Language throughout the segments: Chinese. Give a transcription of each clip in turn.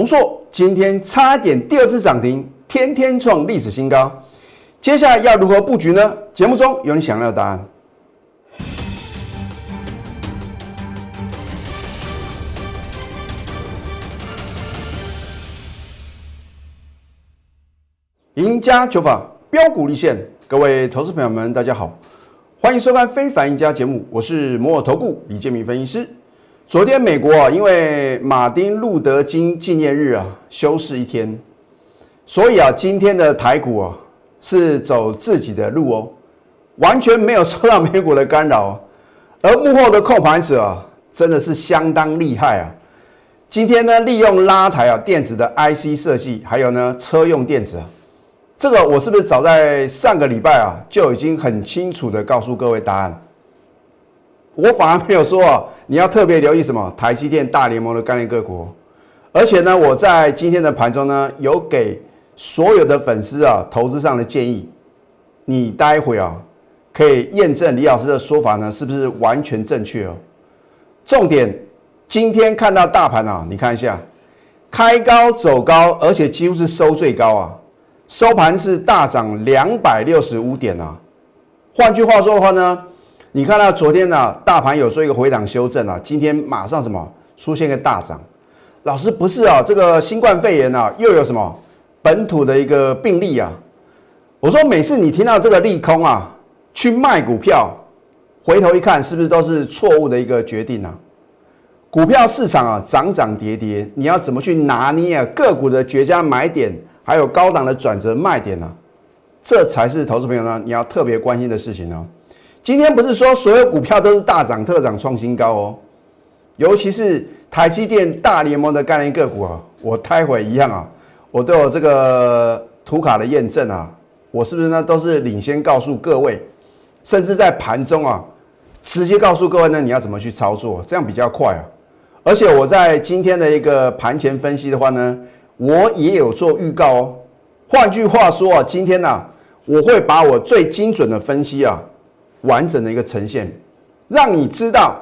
红硕今天差点第二次涨停，天天创历史新高。接下来要如何布局呢？节目中有你想要的答案。赢家九法标股立现，各位投资朋友们，大家好，欢迎收看《非凡赢家》节目，我是摩尔投顾李建明分析师。昨天美国啊，因为马丁路德金纪念日啊，休市一天，所以啊，今天的台股啊是走自己的路哦，完全没有受到美股的干扰。而幕后的控盘者啊，真的是相当厉害啊！今天呢，利用拉抬啊电子的 IC 设计，还有呢车用电子啊，这个我是不是早在上个礼拜啊就已经很清楚的告诉各位答案？我反而没有说啊，你要特别留意什么台积电大联盟的概念个股，而且呢，我在今天的盘中呢，有给所有的粉丝啊投资上的建议，你待会啊可以验证李老师的说法呢是不是完全正确哦。重点，今天看到大盘啊，你看一下，开高走高，而且几乎是收最高啊，收盘是大涨两百六十五点啊。换句话说的话呢？你看到昨天呢，大盘有做一个回档修正啊，今天马上什么出现一个大涨？老师不是啊，这个新冠肺炎啊，又有什么本土的一个病例啊？我说每次你听到这个利空啊，去卖股票，回头一看，是不是都是错误的一个决定呢？股票市场啊，涨涨跌跌，你要怎么去拿捏啊？个股的绝佳买点，还有高档的转折卖点呢？这才是投资朋友呢，你要特别关心的事情哦。今天不是说所有股票都是大涨特涨创新高哦，尤其是台积电大联盟的概念个股啊，我待会一样啊，我都有这个图卡的验证啊，我是不是呢都是领先告诉各位，甚至在盘中啊，直接告诉各位呢你要怎么去操作，这样比较快啊。而且我在今天的一个盘前分析的话呢，我也有做预告哦。换句话说啊，今天呢，我会把我最精准的分析啊。完整的一个呈现，让你知道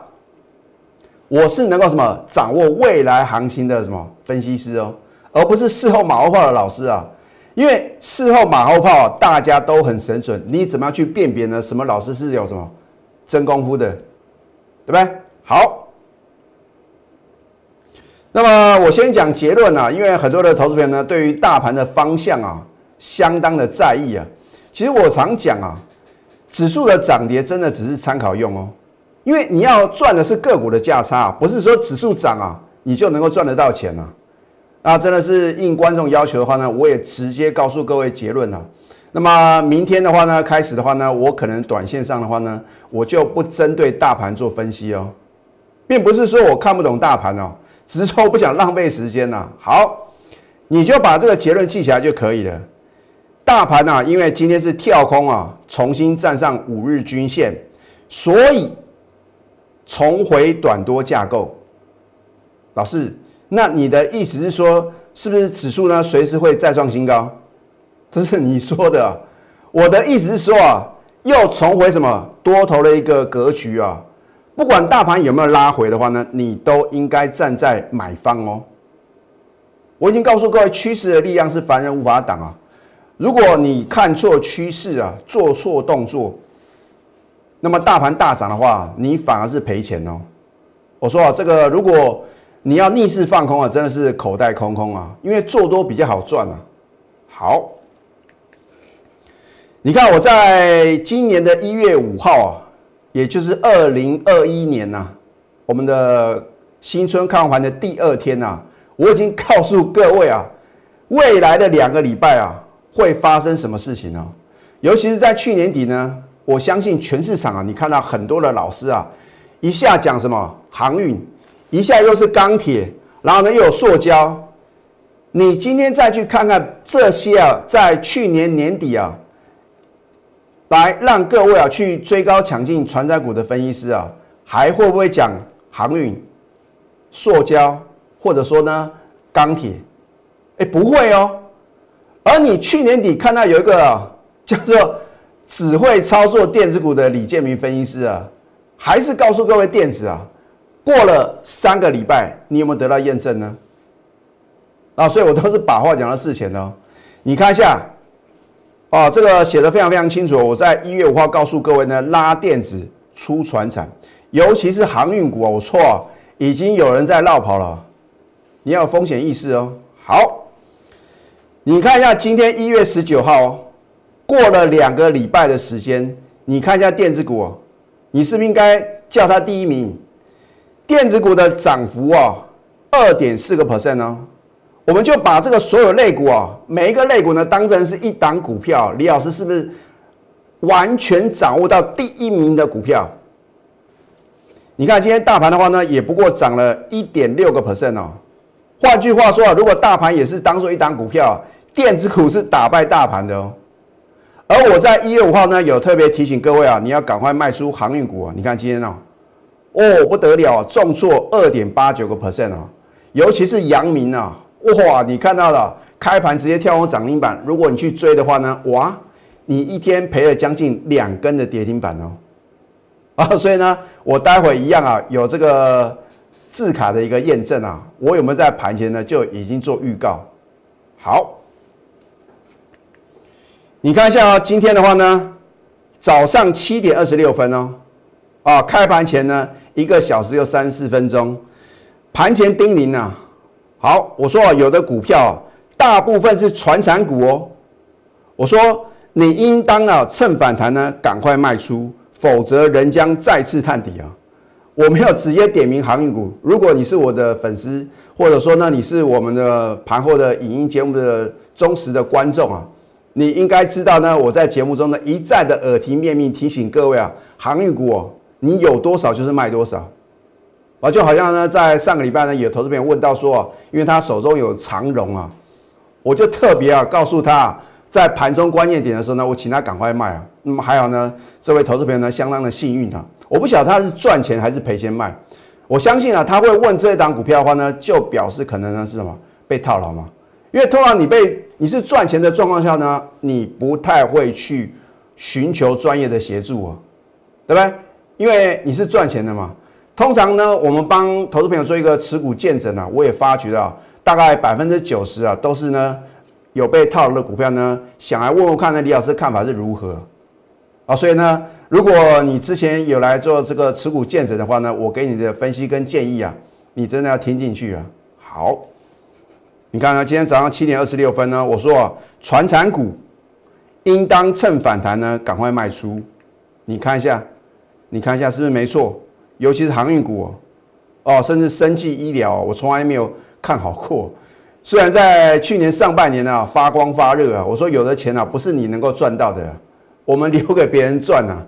我是能够什么掌握未来行情的什么分析师哦，而不是事后马后炮的老师啊。因为事后马后炮大家都很神准，你怎么样去辨别呢？什么老师是有什么真功夫的，对不对？好，那么我先讲结论啊，因为很多的投资朋友呢，对于大盘的方向啊，相当的在意啊。其实我常讲啊。指数的涨跌真的只是参考用哦，因为你要赚的是个股的价差，不是说指数涨啊，你就能够赚得到钱啊。那真的是应观众要求的话呢，我也直接告诉各位结论了。那么明天的话呢，开始的话呢，我可能短线上的话呢，我就不针对大盘做分析哦，并不是说我看不懂大盘哦，只是说我不想浪费时间呐。好，你就把这个结论记起来就可以了。大盘啊，因为今天是跳空啊，重新站上五日均线，所以重回短多架构。老师，那你的意思是说，是不是指数呢随时会再创新高？这是你说的。我的意思是说啊，又重回什么多头的一个格局啊？不管大盘有没有拉回的话呢，你都应该站在买方哦。我已经告诉各位，趋势的力量是凡人无法挡啊。如果你看错趋势啊，做错动作，那么大盘大涨的话，你反而是赔钱哦。我说啊，这个如果你要逆势放空啊，真的是口袋空空啊，因为做多比较好赚啊。好，你看我在今年的一月五号啊，也就是二零二一年呐，我们的新春看盘的第二天呐，我已经告诉各位啊，未来的两个礼拜啊。会发生什么事情呢？尤其是在去年底呢，我相信全市场啊，你看到很多的老师啊，一下讲什么航运，一下又是钢铁，然后呢又有塑胶。你今天再去看看这些啊，在去年年底啊，来让各位啊去追高抢进船载股的分析师啊，还会不会讲航运、塑胶，或者说呢钢铁？哎，不会哦。而你去年底看到有一个叫做只会操作电子股的李建明分析师啊，还是告诉各位电子啊，过了三个礼拜，你有没有得到验证呢？啊，所以我都是把话讲到事前的。你看一下，哦，这个写的非常非常清楚。我在一月五号告诉各位呢，拉电子出船产，尤其是航运股啊，我错，已经有人在绕跑了，你要有风险意识哦。好，你看一下今天一月十九号哦，过了两个礼拜的时间，你看一下电子股，你是不是应该叫它第一名？电子股的涨幅啊，二点四个 percent 哦。我们就把这个所有类股啊，每一个类股呢，当成是一档股票。李老师是不是完全掌握到第一名的股票？你看今天大盘的话呢，也不过涨了一点六个 percent 哦。换句话说啊，如果大盘也是当做一档股票，电子股是打败大盘的哦。而我在一月五号呢，有特别提醒各位啊，你要赶快卖出航运股啊。你看今天哦，哦不得了，重挫二点八九个 percent 哦，尤其是阳明啊。哇，你看到了，开盘直接跳空涨停板。如果你去追的话呢，哇，你一天赔了将近两根的跌停板哦。啊，所以呢，我待会一样啊，有这个字卡的一个验证啊，我有没有在盘前呢就已经做预告？好，你看一下啊，今天的话呢，早上七点二十六分哦，啊，开盘前呢一个小时又三四分钟，盘前叮咛啊。好，我说啊，有的股票啊，大部分是传产股哦。我说你应当啊，趁反弹呢，赶快卖出，否则人将再次探底啊。我没有直接点名航运股。如果你是我的粉丝，或者说呢，你是我们的盘后的影音节目的忠实的观众啊，你应该知道呢，我在节目中呢一再的耳提面命提醒各位啊，航运股哦，你有多少就是卖多少。啊，就好像呢，在上个礼拜呢，有投资朋友问到说，因为他手中有长融啊，我就特别啊告诉他，在盘中关键点的时候呢，我请他赶快卖啊。那么还好呢，这位投资朋友呢，相当的幸运啊。我不晓得他是赚钱还是赔钱卖，我相信啊，他会问这一档股票的话呢，就表示可能呢是什么被套牢嘛。因为通常你被你是赚钱的状况下呢，你不太会去寻求专业的协助啊，对不对？因为你是赚钱的嘛。通常呢，我们帮投资朋友做一个持股见证啊，我也发觉到大概百分之九十啊，都是呢有被套牢的股票呢，想来问问看呢，李老师看法是如何啊？所以呢，如果你之前有来做这个持股见证的话呢，我给你的分析跟建议啊，你真的要听进去啊。好，你看看今天早上七点二十六分呢，我说啊，传产股应当趁反弹呢赶快卖出，你看一下，你看一下是不是没错？尤其是航运股哦，甚至生技医疗，我从来没有看好过。虽然在去年上半年啊发光发热啊，我说有的钱啊不是你能够赚到的，我们留给别人赚啊。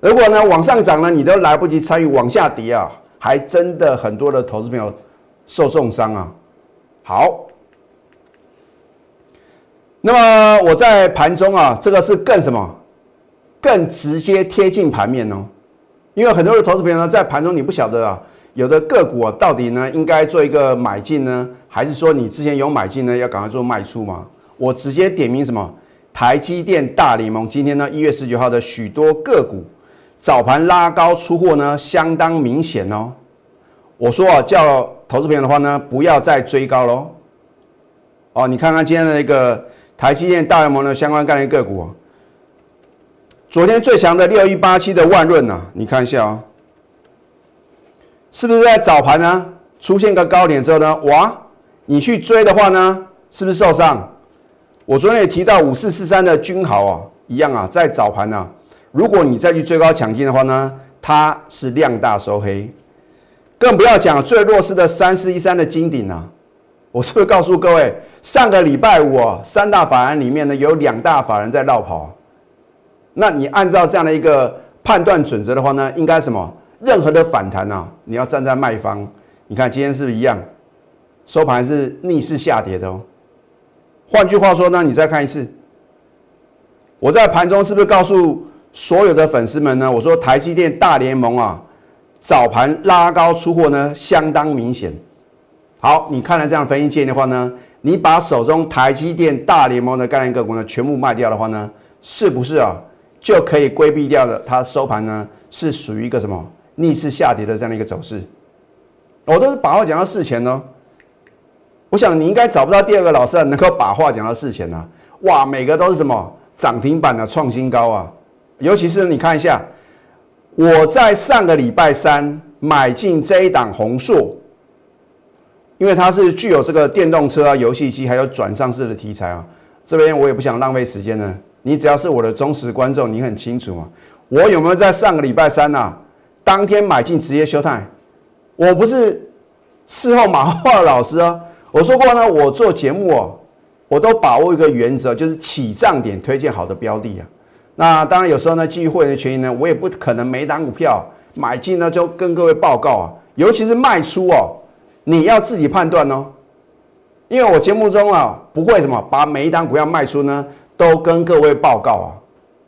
如果呢往上涨呢，你都来不及参与，往下跌啊，还真的很多的投资朋友受重伤啊。好，那么我在盘中啊，这个是更什么？更直接贴近盘面哦。因为很多的投资朋友呢，在盘中你不晓得啊，有的个股啊，到底呢应该做一个买进呢，还是说你之前有买进呢，要赶快做卖出嘛？我直接点名什么？台积电大联盟今天呢，一月十九号的许多个股早盘拉高出货呢，相当明显哦。我说啊，叫投资朋友的话呢，不要再追高喽。哦，你看看今天的一个台积电大联盟的相关概念个股。昨天最强的六一八七的万润呐，你看一下啊，是不是在早盘呢出现个高点之后呢，哇，你去追的话呢，是不是受伤？我昨天也提到五四四三的君豪啊，一样啊，在早盘呢，如果你再去追高抢进的话呢，它是量大收黑，更不要讲最弱势的三四一三的金鼎啊，我是不是告诉各位，上个礼拜五，三大法人里面呢，有两大法人在绕跑。那你按照这样的一个判断准则的话呢，应该什么？任何的反弹啊，你要站在卖方。你看今天是不是一样？收盘是逆势下跌的哦。换句话说呢，你再看一次，我在盘中是不是告诉所有的粉丝们呢？我说台积电大联盟啊，早盘拉高出货呢，相当明显。好，你看了这样分析建议的话呢，你把手中台积电大联盟的概念个股呢，全部卖掉的话呢，是不是啊？就可以规避掉的，它收盘呢是属于一个什么逆势下跌的这样的一个走势。我都是把话讲到事前呢。我想你应该找不到第二个老师啊能够把话讲到事前啊！哇，每个都是什么涨停板的创新高啊！尤其是你看一下，我在上个礼拜三买进这一档红硕，因为它是具有这个电动车啊、游戏机还有转上市的题材啊。这边我也不想浪费时间呢，你只要是我的忠实观众，你很清楚啊，我有没有在上个礼拜三呐当天买进直接休态？我不是事后马化的老师啊。我说过呢，我做节目哦，我都把握一个原则，就是起涨点推荐好的标的啊。那当然有时候呢，基于会员的权益呢，我也不可能每档股票买进呢就跟各位报告啊。尤其是卖出哦，你要自己判断哦。因为我节目中啊不会什么把每一单股票卖出呢都跟各位报告啊。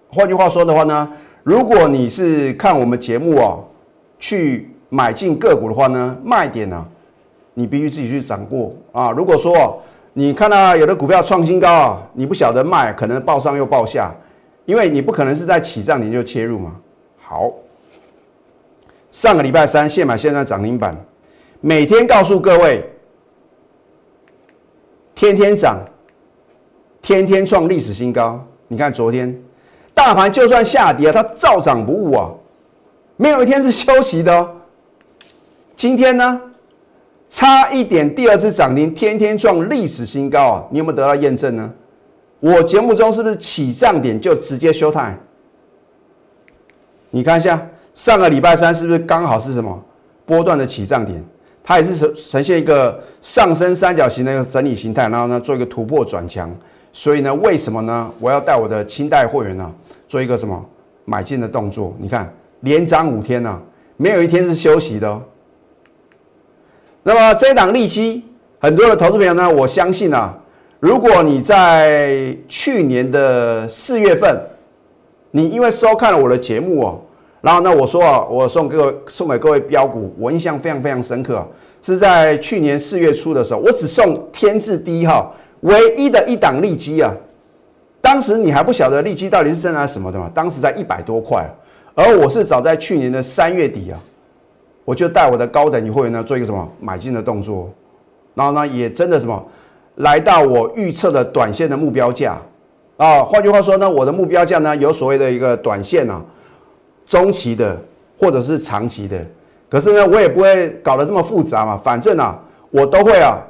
换句话说的话呢，如果你是看我们节目哦去买进个股的话呢，卖点呢？你必须自己去掌握啊！如果说你看到有的股票创新高啊，你不晓得卖，可能报上又报下，因为你不可能是在起涨你就切入嘛。好，上个礼拜三现买现在涨停板，每天告诉各位，天天涨，天天创历史新高。你看昨天大盘就算下跌，它照涨不误啊，没有一天是休息的哦。今天呢？差一点，第二次涨停，天天创历史新高啊！你有没有得到验证呢？我节目中是不是起涨点就直接休态？你看一下，上个礼拜三是不是刚好是什么波段的起涨点？它也是呈呈现一个上升三角形的一个整理形态，然后呢做一个突破转强。所以呢，为什么呢？我要带我的清代会员呢做一个什么买进的动作？你看，连涨五天呢，没有一天是休息的哦。那么这一档利基，很多的投资朋友呢，我相信啊，如果你在去年的四月份，你因为收看了我的节目哦，然后呢，我说啊，我送各位送给各位标股，我印象非常非常深刻，是在去年四月初的时候，我只送天字第一号唯一的一档利基啊，当时你还不晓得利基到底是在拿什么的嘛，当时在一百多块，而我是早在去年的三月底啊。我就带我的高等级会员呢做一个什么买进的动作，然后呢也真的什么来到我预测的短线的目标价。啊，换句话说呢，我的目标价呢有所谓的一个短线啊、中期的或者是长期的，可是呢我也不会搞得这么复杂嘛，反正啊我都会啊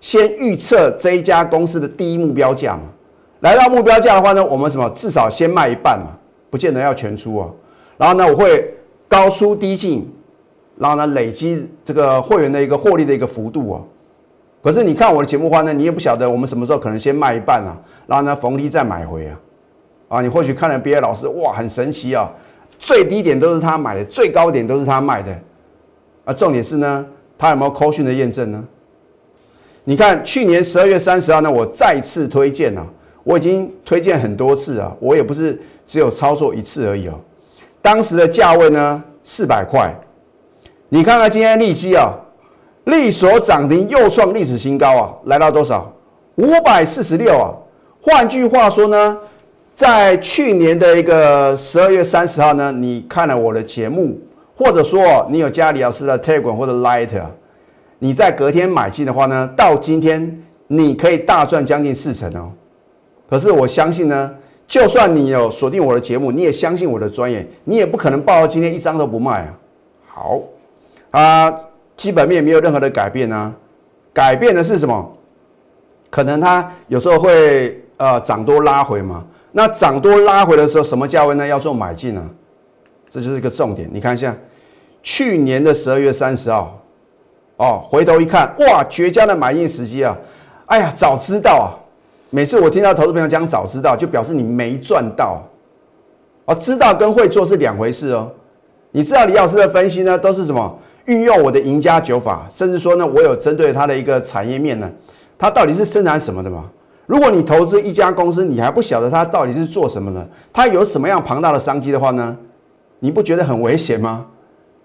先预测这一家公司的第一目标价嘛，来到目标价的话呢，我们什么至少先卖一半嘛，不见得要全出啊，然后呢我会高出低进。然后呢，累积这个会员的一个获利的一个幅度哦。可是你看我的节目话呢，你也不晓得我们什么时候可能先卖一半啊，然后呢逢低再买回啊。啊，你或许看了别的老师，哇，很神奇啊，最低点都是他买的，最高点都是他卖的。啊，重点是呢，他有没有扣讯的验证呢？你看去年十二月三十号呢，我再次推荐了，我已经推荐很多次啊，我也不是只有操作一次而已哦。当时的价位呢，四百块。你看看今天利基啊，利所涨停又创历史新高啊，来到多少？五百四十六啊。换句话说呢，在去年的一个十二月三十号呢，你看了我的节目，或者说你有加李老师的 Telegram 或者 Light，你在隔天买进的话呢，到今天你可以大赚将近四成哦。可是我相信呢，就算你有锁定我的节目，你也相信我的专业，你也不可能报到今天一张都不卖啊。好。啊基本面没有任何的改变呢，改变的是什么？可能它有时候会呃涨多拉回嘛。那涨多拉回的时候，什么价位呢？要做买进呢？这就是一个重点。你看一下，去年的十二月三十号，哦，回头一看，哇，绝佳的买进时机啊！哎呀，早知道啊！每次我听到投资朋友讲早知道，就表示你没赚到。哦，知道跟会做是两回事哦。你知道李老师的分析呢，都是什么？运用我的赢家九法，甚至说呢，我有针对它的一个产业面呢，它到底是生产什么的嘛？如果你投资一家公司，你还不晓得它到底是做什么的，它有什么样庞大的商机的话呢，你不觉得很危险吗？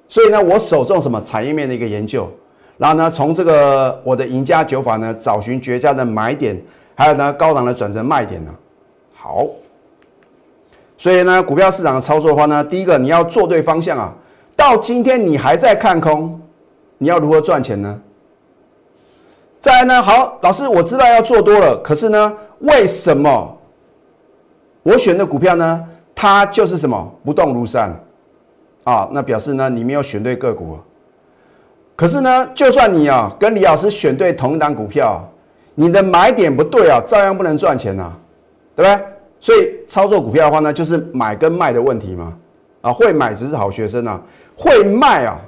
所以呢，我首重什么产业面的一个研究，然后呢，从这个我的赢家九法呢，找寻绝佳的买点，还有呢，高档的转折卖点呢。好，所以呢，股票市场的操作的话呢，第一个你要做对方向啊。到今天你还在看空，你要如何赚钱呢？再来呢，好，老师我知道要做多了，可是呢，为什么我选的股票呢，它就是什么不动如山啊？那表示呢，你没有选对个股。可是呢，就算你啊跟李老师选对同一档股票，你的买点不对啊，照样不能赚钱呐，对不对？所以操作股票的话呢，就是买跟卖的问题嘛。啊，会买只是好学生啊，会卖啊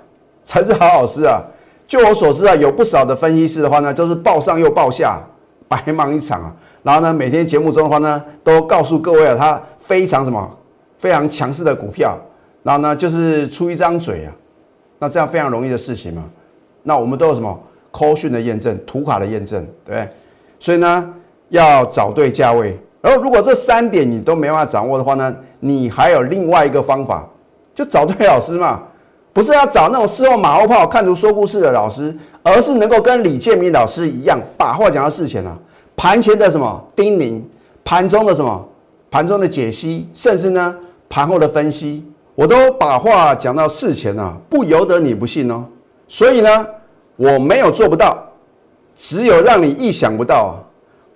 才是好老师啊。就我所知啊，有不少的分析师的话呢，都是报上又报下，白忙一场啊。然后呢，每天节目中的话呢，都告诉各位啊，他非常什么非常强势的股票，然后呢，就是出一张嘴啊，那这样非常容易的事情嘛。那我们都有什么扣讯的验证、图卡的验证，对不对？所以呢，要找对价位。然后如果这三点你都没办法掌握的话呢，你还有另外一个方法，就找对老师嘛。不是要找那种事后马后炮、看图说故事的老师，而是能够跟李建明老师一样，把话讲到事前啊。盘前的什么叮咛，盘中的什么盘中的解析，甚至呢盘后的分析，我都把话讲到事前啊，不由得你不信哦。所以呢，我没有做不到，只有让你意想不到，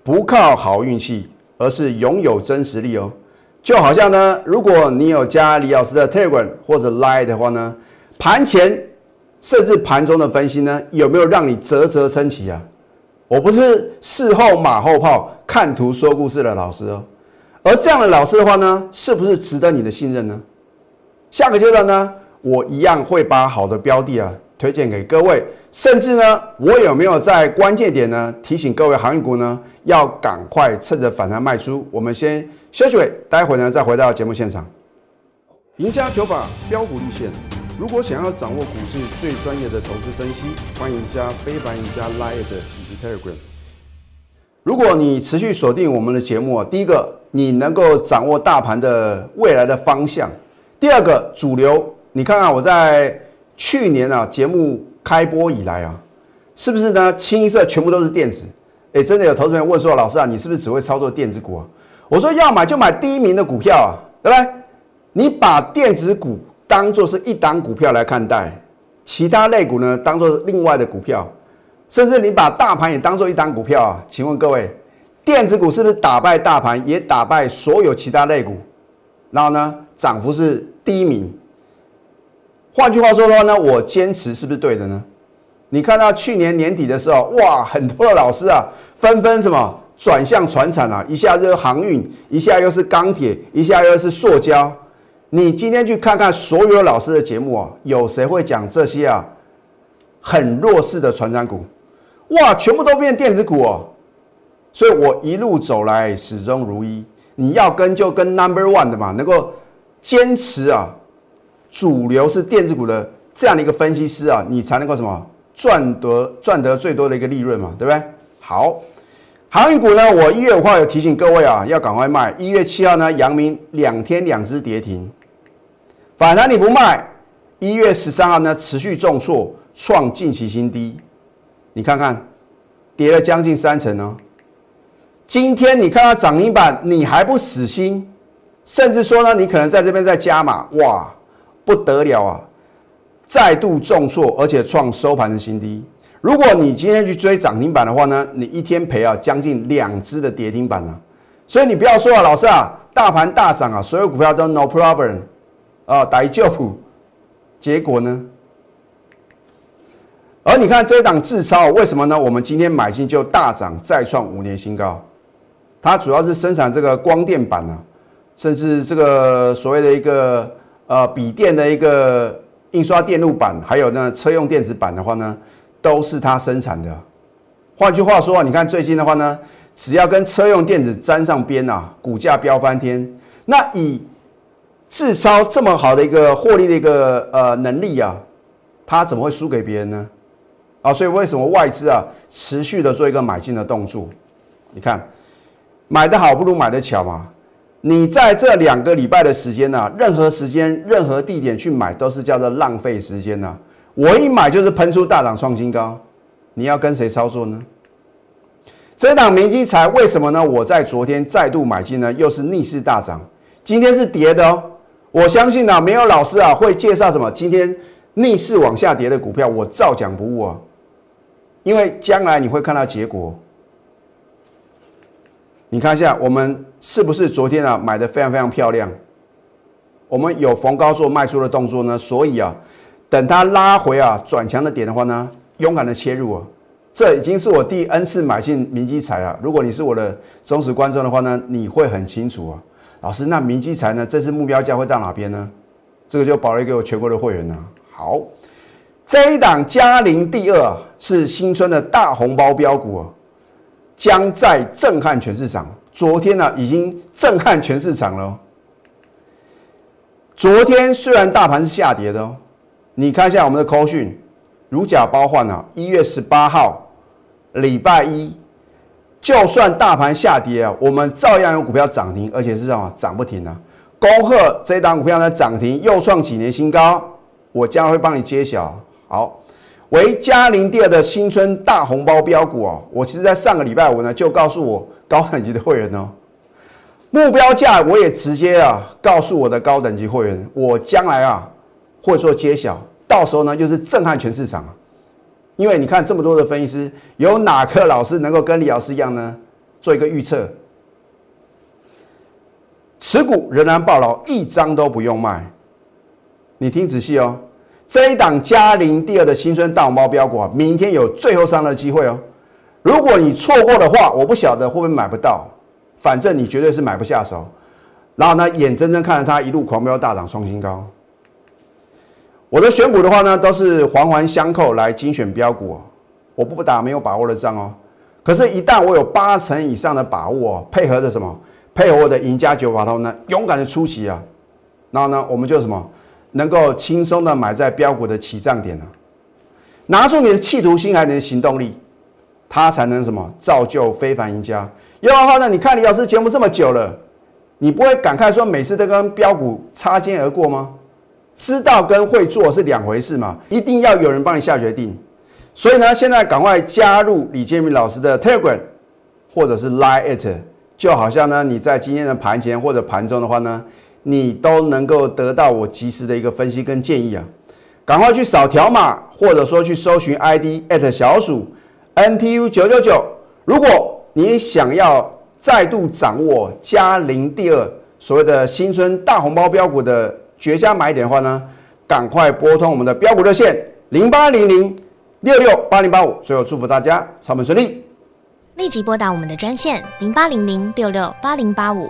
不靠好运气，而是拥有真实力哦。就好像呢，如果你有加李老师的 Telegram 或者 Line 的话呢，盘前甚至盘中的分析呢，有没有让你啧啧称奇啊？我不是事后马后炮、看图说故事的老师哦。而这样的老师的话呢，是不是值得你的信任呢？下个阶段呢，我一样会把好的标的啊。推荐给各位，甚至呢，我有没有在关键点呢提醒各位航运股呢，要赶快趁着反弹卖出？我们先休息，待会呢再回到节目现场。赢家九法标股立线，如果想要掌握股市最专业的投资分析，欢迎加非凡、加 Line 以及 Telegram。如果你持续锁定我们的节目啊，第一个，你能够掌握大盘的未来的方向；第二个，主流，你看看我在。去年啊，节目开播以来啊，是不是呢？清一色全部都是电子。哎，真的有投资人问说：“老师啊，你是不是只会操作电子股啊？”我说：“要买就买第一名的股票啊，对不对？你把电子股当做是一档股票来看待，其他类股呢当做另外的股票，甚至你把大盘也当做一档股票啊？请问各位，电子股是不是打败大盘，也打败所有其他类股？然后呢，涨幅是第一名？”换句话说的话呢，我坚持是不是对的呢？你看到去年年底的时候，哇，很多的老师啊，纷纷什么转向船产啊，一下就是航运，一下又是钢铁，一下又是塑胶。你今天去看看所有老师的节目啊，有谁会讲这些啊？很弱势的船产股，哇，全部都变电子股哦。所以我一路走来始终如一。你要跟就跟 Number One 的嘛，能够坚持啊。主流是电子股的这样的一个分析师啊，你才能够什么赚得赚得最多的一个利润嘛，对不对？好，航运股呢，我一月五号有提醒各位啊，要赶快卖。一月七号呢，阳明两天两只跌停，反弹你不卖。一月十三号呢，持续重挫，创近期新低，你看看跌了将近三成哦。今天你看到涨停板，你还不死心，甚至说呢，你可能在这边再加码，哇！不得了啊！再度重挫，而且创收盘的新低。如果你今天去追涨停板的话呢，你一天赔啊将近两只的跌停板啊。所以你不要说啊，老师啊，大盘大涨啊，所有股票都 no problem 啊，打一救普。结果呢？而你看这一档智超为什么呢？我们今天买进就大涨，再创五年新高。它主要是生产这个光电板啊，甚至这个所谓的一个。呃，笔电的一个印刷电路板，还有呢车用电子板的话呢，都是它生产的。换句话说，你看最近的话呢，只要跟车用电子沾上边啊，股价飙翻天。那以自超这么好的一个获利的一个呃能力啊，它怎么会输给别人呢？啊，所以为什么外资啊持续的做一个买进的动作？你看，买的好不如买的巧嘛。你在这两个礼拜的时间呢，任何时间、任何地点去买都是叫做浪费时间呐。我一买就是喷出大涨创新高，你要跟谁操作呢？这档明基材为什么呢？我在昨天再度买进呢，又是逆势大涨，今天是跌的哦。我相信啊，没有老师啊会介绍什么今天逆势往下跌的股票，我照讲不误啊。因为将来你会看到结果。你看一下，我们是不是昨天啊买的非常非常漂亮？我们有逢高做卖出的动作呢，所以啊，等它拉回啊转强的点的话呢，勇敢的切入啊。这已经是我第 N 次买进明基材啊。如果你是我的忠实观众的话呢，你会很清楚啊。老师，那明基材呢，这次目标价会到哪边呢？这个就保留给我全国的会员呢。好，这一档嘉陵第二是新春的大红包标股啊。将在震撼全市场。昨天呢，已经震撼全市场了。昨天虽然大盘是下跌的哦，你看一下我们的扣讯，如假包换啊。一月十八号，礼拜一，就算大盘下跌啊，我们照样有股票涨停，而且是什么涨不停啊。恭贺这档股票呢涨停，又创几年新高，我将会帮你揭晓。好。为嘉陵第二的新春大红包标股哦，我其实在上个礼拜五呢就告诉我高等级的会员哦，目标价我也直接啊告诉我的高等级会员，我将来啊会做揭晓，到时候呢就是震撼全市场啊，因为你看这么多的分析师，有哪个老师能够跟李老师一样呢做一个预测？持股仍然暴牢，一张都不用卖，你听仔细哦。这一档嘉陵第二的新春大红包标股啊，明天有最后上的机会哦。如果你错过的话，我不晓得会不会买不到，反正你绝对是买不下手。然后呢，眼睁睁看着它一路狂飙大涨创新高。我的选股的话呢，都是环环相扣来精选标股，我不打没有把握的仗哦。可是，一旦我有八成以上的把握哦，配合着什么？配合我的赢家九法通呢，勇敢的出击啊。然后呢，我们就什么？能够轻松的买在标股的起涨点呢？拿出你的企图心还有你的行动力，它才能什么造就非凡赢家。要的话呢，你看李老师节目这么久了，你不会感慨说每次都跟标股擦肩而过吗？知道跟会做是两回事嘛，一定要有人帮你下决定。所以呢，现在赶快加入李建明老师的 Telegram 或者是 Line it，就好像呢你在今天的盘前或者盘中的话呢。你都能够得到我及时的一个分析跟建议啊！赶快去扫条码，或者说去搜寻 ID at 小鼠 NTU 九九九。如果你想要再度掌握嘉陵第二所谓的新春大红包标股的绝佳买点的话呢，赶快拨通我们的标股热线零八零零六六八零八五。最后祝福大家操盘顺利，立即拨打我们的专线零八零零六六八零八五。